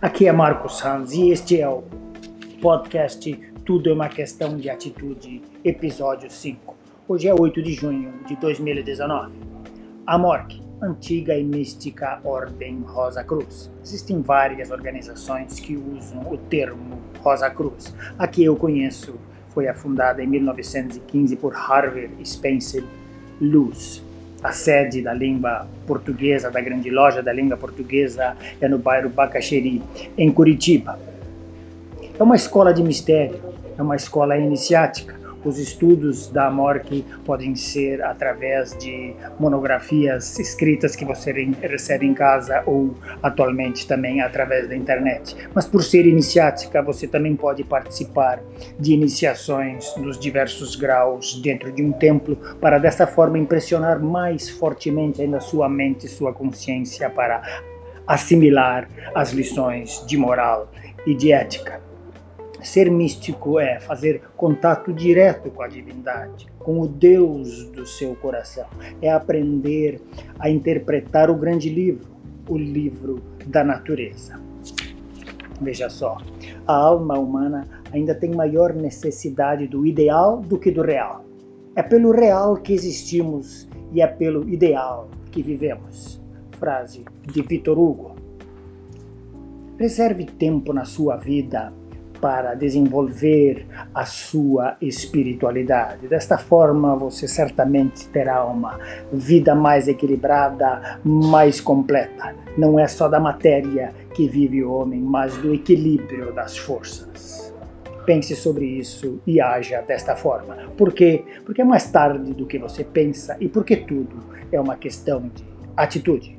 Aqui é Marcos Sanz e este é o podcast Tudo é uma Questão de Atitude, episódio 5. Hoje é 8 de junho de 2019. A MORC, antiga e mística Ordem Rosa Cruz. Existem várias organizações que usam o termo Rosa Cruz. A que eu conheço foi fundada em 1915 por Harvey Spencer Luz a sede da língua portuguesa, da grande loja da língua portuguesa, é no bairro Bacaxeri, em Curitiba. É uma escola de mistério, é uma escola iniciática, os estudos da MORC podem ser através de monografias escritas que você recebe em casa ou atualmente também através da internet. Mas por ser iniciática, você também pode participar de iniciações nos diversos graus dentro de um templo para dessa forma impressionar mais fortemente ainda sua mente e sua consciência para assimilar as lições de moral e de ética. Ser místico é fazer contato direto com a divindade, com o Deus do seu coração. É aprender a interpretar o grande livro, o livro da natureza. Veja só, a alma humana ainda tem maior necessidade do ideal do que do real. É pelo real que existimos e é pelo ideal que vivemos. Frase de Vitor Hugo. Reserve tempo na sua vida para desenvolver a sua espiritualidade. Desta forma, você certamente terá uma vida mais equilibrada, mais completa. Não é só da matéria que vive o homem, mas do equilíbrio das forças. Pense sobre isso e haja desta forma. Por quê? Porque é mais tarde do que você pensa e porque tudo é uma questão de atitude.